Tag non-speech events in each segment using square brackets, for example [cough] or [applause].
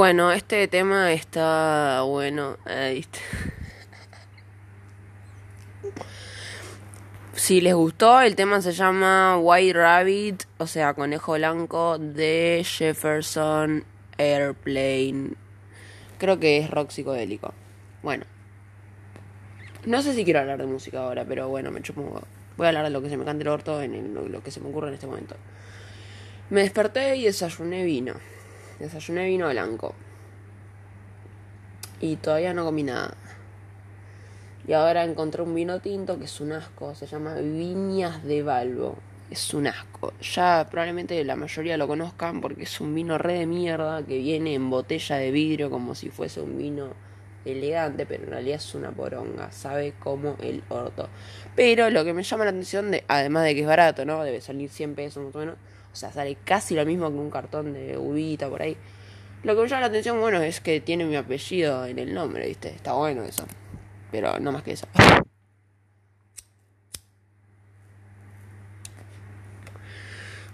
Bueno, este tema está bueno. Si les gustó, el tema se llama White Rabbit, o sea, conejo blanco de Jefferson Airplane. Creo que es rock psicodélico. Bueno. No sé si quiero hablar de música ahora, pero bueno, me chupo Voy a hablar de lo que se me cante el orto en lo que se me ocurre en este momento. Me desperté y desayuné vino. Desayuné vino blanco. Y todavía no comí nada. Y ahora encontré un vino tinto que es un asco. Se llama Viñas de Balbo. Es un asco. Ya probablemente la mayoría lo conozcan porque es un vino re de mierda que viene en botella de vidrio como si fuese un vino elegante, pero en realidad es una poronga, sabe como el orto. Pero lo que me llama la atención, de, además de que es barato, ¿no? Debe salir 100 pesos más o menos, o sea, sale casi lo mismo que un cartón de uvita por ahí. Lo que me llama la atención, bueno, es que tiene mi apellido en el nombre, ¿viste? Está bueno eso. Pero no más que eso.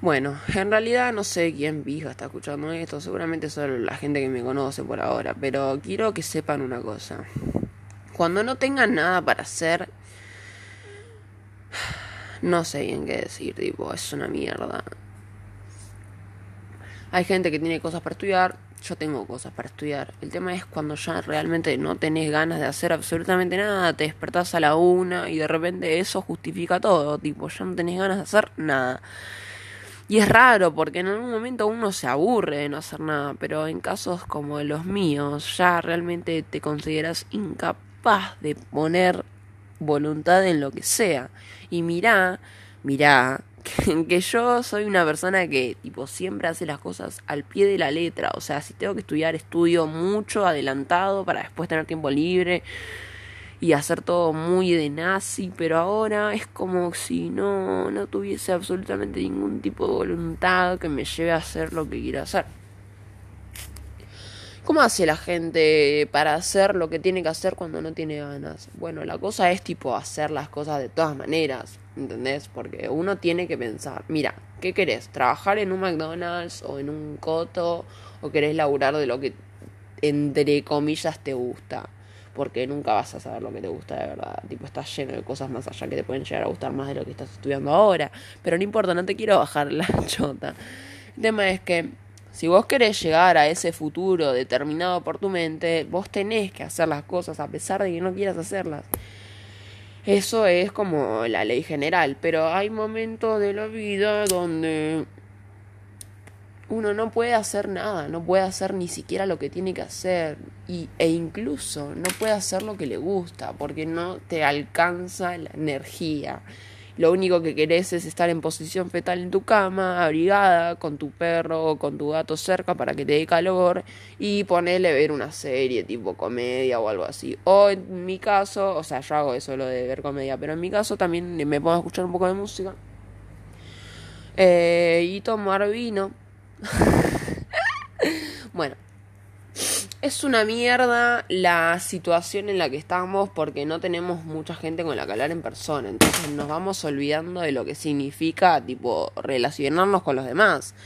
Bueno, en realidad no sé quién pija está escuchando esto, seguramente solo la gente que me conoce por ahora, pero quiero que sepan una cosa. Cuando no tengan nada para hacer, no sé bien qué decir, tipo, es una mierda. Hay gente que tiene cosas para estudiar, yo tengo cosas para estudiar. El tema es cuando ya realmente no tenés ganas de hacer absolutamente nada, te despertás a la una y de repente eso justifica todo, tipo, ya no tenés ganas de hacer nada. Y es raro porque en algún momento uno se aburre de no hacer nada, pero en casos como los míos ya realmente te consideras incapaz de poner voluntad en lo que sea. Y mirá, mirá, que, yo soy una persona que tipo siempre hace las cosas al pie de la letra, o sea, si tengo que estudiar, estudio mucho adelantado para después tener tiempo libre y hacer todo muy de nazi, pero ahora es como si no, no tuviese absolutamente ningún tipo de voluntad que me lleve a hacer lo que quiero hacer. ¿Cómo hace la gente para hacer lo que tiene que hacer cuando no tiene ganas? Bueno, la cosa es tipo hacer las cosas de todas maneras, ¿entendés? Porque uno tiene que pensar, mira, ¿qué querés? ¿Trabajar en un McDonald's o en un coto? ¿O querés laburar de lo que entre comillas te gusta? Porque nunca vas a saber lo que te gusta de verdad. Tipo, estás lleno de cosas más allá que te pueden llegar a gustar más de lo que estás estudiando ahora. Pero no importa, no te quiero bajar la [laughs] chota. El tema es que si vos querés llegar a ese futuro determinado por tu mente, vos tenés que hacer las cosas a pesar de que no quieras hacerlas. Eso es como la ley general, pero hay momentos de la vida donde uno no puede hacer nada, no puede hacer ni siquiera lo que tiene que hacer y, e incluso no puede hacer lo que le gusta porque no te alcanza la energía lo único que querés es estar en posición fetal en tu cama, abrigada, con tu perro o con tu gato cerca para que te dé calor y ponerle ver una serie tipo comedia o algo así. O en mi caso, o sea, yo hago eso lo de ver comedia, pero en mi caso también me puedo escuchar un poco de música. Eh, y tomar vino. [laughs] bueno, es una mierda la situación en la que estamos porque no tenemos mucha gente con la que hablar en persona. Entonces nos vamos olvidando de lo que significa, tipo, relacionarnos con los demás.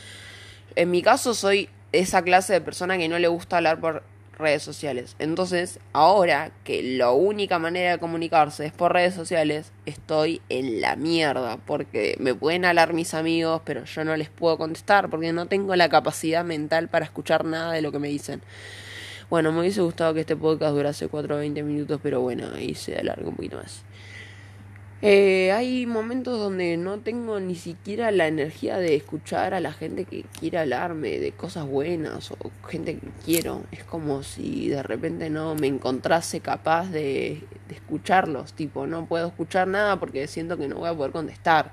En mi caso soy esa clase de persona que no le gusta hablar por redes sociales. Entonces, ahora que la única manera de comunicarse es por redes sociales, estoy en la mierda. Porque me pueden hablar mis amigos, pero yo no les puedo contestar porque no tengo la capacidad mental para escuchar nada de lo que me dicen. Bueno, me hubiese gustado que este podcast durase 4 o 20 minutos, pero bueno, ahí se alarga un poquito más. Eh, hay momentos donde no tengo ni siquiera la energía de escuchar a la gente que quiere hablarme de cosas buenas o gente que quiero. Es como si de repente no me encontrase capaz de, de escucharlos. Tipo, no puedo escuchar nada porque siento que no voy a poder contestar.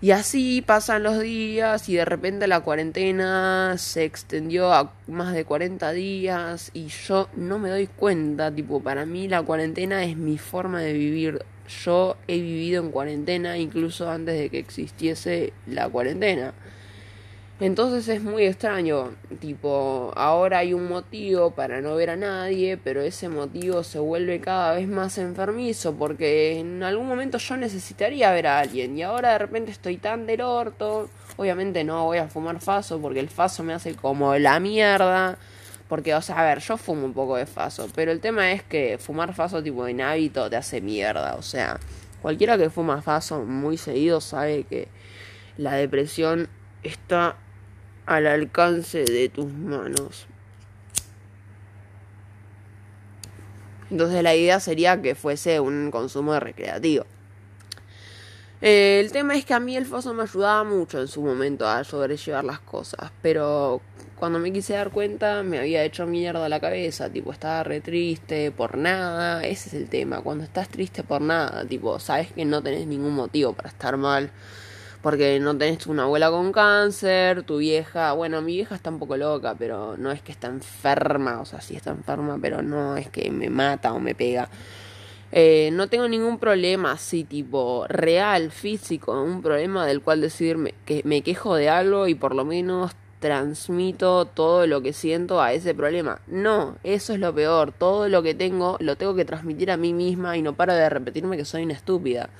Y así pasan los días y de repente la cuarentena se extendió a más de 40 días y yo no me doy cuenta, tipo, para mí la cuarentena es mi forma de vivir. Yo he vivido en cuarentena incluso antes de que existiese la cuarentena. Entonces es muy extraño, tipo, ahora hay un motivo para no ver a nadie, pero ese motivo se vuelve cada vez más enfermizo porque en algún momento yo necesitaría ver a alguien y ahora de repente estoy tan del orto, obviamente no voy a fumar faso porque el faso me hace como la mierda, Porque, o sea, a ver, yo fumo un poco de faso, pero el tema es que fumar faso tipo en hábito te hace mierda. O sea, cualquiera que fuma faso muy seguido sabe que la depresión está al alcance de tus manos. Entonces la idea sería que fuese un consumo recreativo. Eh, el tema es que a mí el faso me ayudaba mucho en su momento a sobrellevar las cosas, pero cuando me quise dar cuenta me había hecho mierda la cabeza, tipo estaba re triste por nada, ese es el tema, cuando estás triste por nada, tipo sabes que no tenés ningún motivo para estar mal, porque no tenés una abuela con cáncer, tu vieja, bueno, mi vieja está un poco loca, pero no es que está enferma, o sea, sí está enferma, pero no es que me mata o me pega. Eh, no tengo ningún problema así, tipo, real, físico, un problema del cual decirme que me quejo de algo y por lo menos transmito todo lo que siento a ese problema. No, eso es lo peor. Todo lo que tengo lo tengo que transmitir a mí misma y no paro de repetirme que soy una estúpida.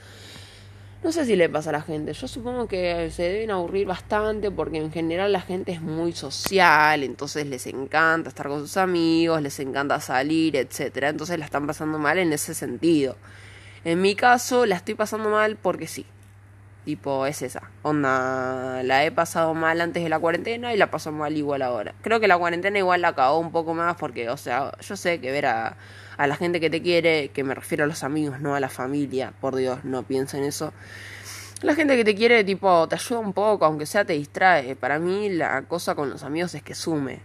No sé si le pasa a la gente. Yo supongo que se deben aburrir bastante porque en general la gente es muy social, entonces les encanta estar con sus amigos, les encanta salir, etcétera. Entonces la están pasando mal en ese sentido. En mi caso la estoy pasando mal porque sí. Tipo, es esa. Onda, la he pasado mal antes de la cuarentena y la paso mal igual ahora. Creo que la cuarentena igual la acabó un poco más porque, o sea, yo sé que ver a a la gente que te quiere, que me refiero a los amigos, no a la familia, por Dios, no piensen eso. La gente que te quiere, tipo, te ayuda un poco, aunque sea te distrae. Para mí la cosa con los amigos es que sume.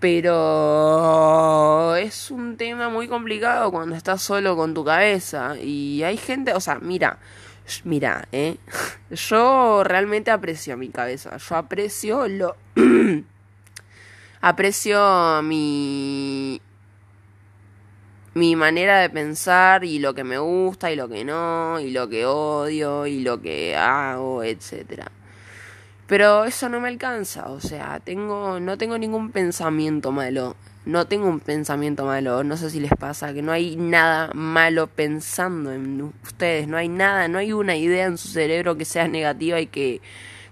Pero es un tema muy complicado cuando estás solo con tu cabeza. Y hay gente, o sea, mira, mira, ¿eh? [laughs] Yo realmente aprecio mi cabeza. Yo aprecio lo... [clears throat] aprecio mi mi manera de pensar y lo que me gusta y lo que no, y lo que odio y lo que hago, etcétera. Pero eso no me alcanza, o sea, tengo no tengo ningún pensamiento malo. No tengo un pensamiento malo, no sé si les pasa que no hay nada malo pensando en ustedes, no hay nada, no hay una idea en su cerebro que sea negativa y que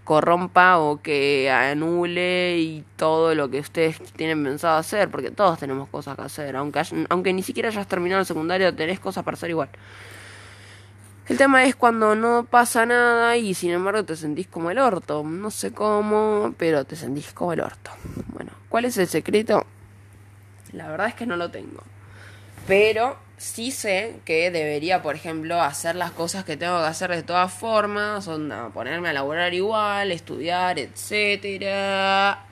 corrompa o que anule y todo lo que ustedes tienen pensado hacer, porque todos tenemos cosas que hacer, aunque, aunque ni siquiera hayas terminado el secundario, tenés cosas para hacer igual. El tema es cuando no pasa nada y sin embargo te sentís como el orto. No sé cómo, pero te sentís como el orto. Bueno, ¿cuál es el secreto? La verdad es que no lo tengo. Pero sí sé que debería, por ejemplo, hacer las cosas que tengo que hacer de todas formas, onda, ponerme a laburar igual, estudiar, etcétera.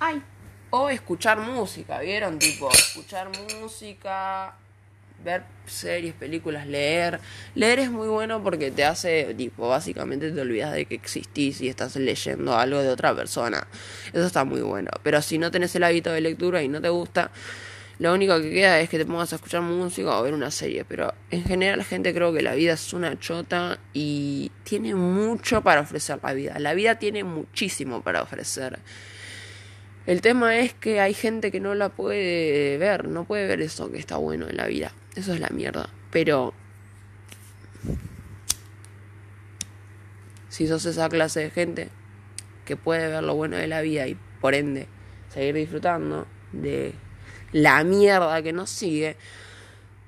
Ay. O escuchar música, ¿vieron? Tipo, escuchar música, ver series, películas, leer. Leer es muy bueno porque te hace, tipo, básicamente te olvidas de que existís y estás leyendo algo de otra persona. Eso está muy bueno. Pero si no tenés el hábito de lectura y no te gusta, lo único que queda es que te pongas a escuchar música o ver una serie. Pero en general la gente creo que la vida es una chota y tiene mucho para ofrecer la vida. La vida tiene muchísimo para ofrecer. El tema es que hay gente que no la puede ver, no puede ver eso que está bueno en la vida. Eso es la mierda. Pero si sos esa clase de gente que puede ver lo bueno de la vida y por ende seguir disfrutando de la mierda que nos sigue,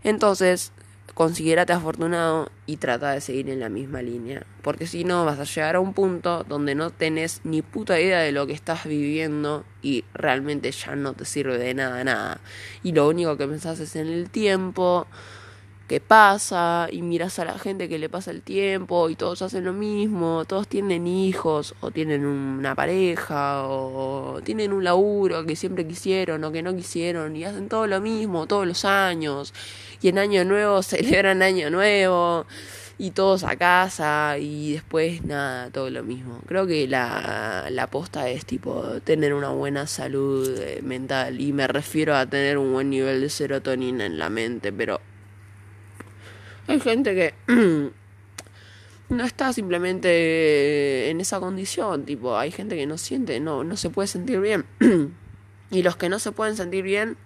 entonces considérate afortunado y trata de seguir en la misma línea. Porque si no, vas a llegar a un punto donde no tenés ni puta idea de lo que estás viviendo y realmente ya no te sirve de nada, nada. Y lo único que pensás es en el tiempo que pasa y miras a la gente que le pasa el tiempo y todos hacen lo mismo, todos tienen hijos o tienen una pareja o tienen un laburo que siempre quisieron o que no quisieron y hacen todo lo mismo todos los años y en año nuevo [laughs] celebran año nuevo y todos a casa y después nada, todo lo mismo. Creo que la, la posta es tipo tener una buena salud eh, mental y me refiero a tener un buen nivel de serotonina en la mente, pero hay gente que [clears throat] no está simplemente en esa condición, tipo, hay gente que no siente, no, no se puede sentir bien. [clears throat] y los que no se pueden sentir bien,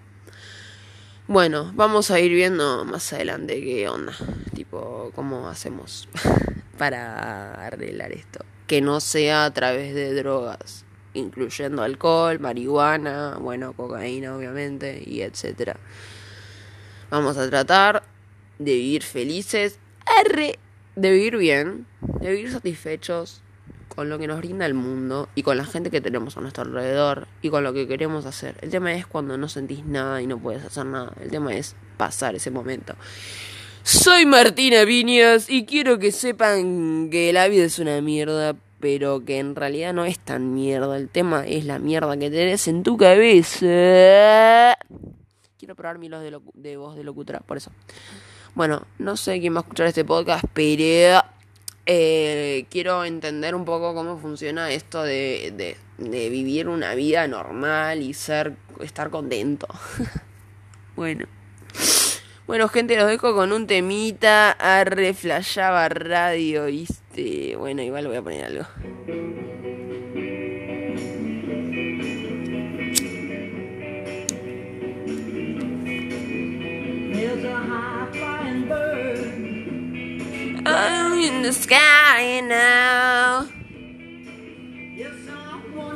bueno, vamos a ir viendo más adelante qué onda, tipo, cómo hacemos [laughs] para arreglar esto. Que no sea a través de drogas incluyendo alcohol, marihuana, bueno, cocaína obviamente, y etcétera. Vamos a tratar de vivir felices, de vivir bien, de vivir satisfechos con lo que nos brinda el mundo y con la gente que tenemos a nuestro alrededor y con lo que queremos hacer. El tema es cuando no sentís nada y no puedes hacer nada. El tema es pasar ese momento. Soy Martina Viñas y quiero que sepan que la vida es una mierda, pero que en realidad no es tan mierda. El tema es la mierda que tenés en tu cabeza. Quiero probar mi voz de, de voz de locutora, por eso. Bueno, no sé quién va a escuchar este podcast, pero eh, quiero entender un poco cómo funciona esto de, de, vivir una vida normal y ser estar contento. [laughs] bueno. Bueno, gente, los dejo con un temita. A reflashaba radio, ¿viste? Bueno, igual voy a poner algo.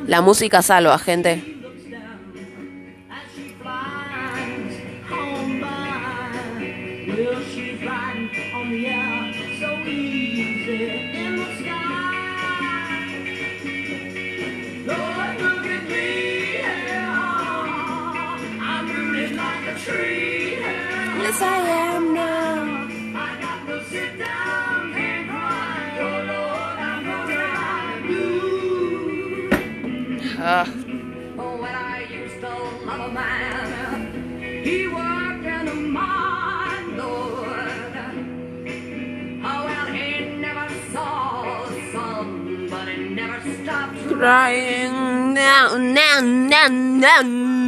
La música salva, gente. Sun, but he never stopped crying. Now, now, now, now.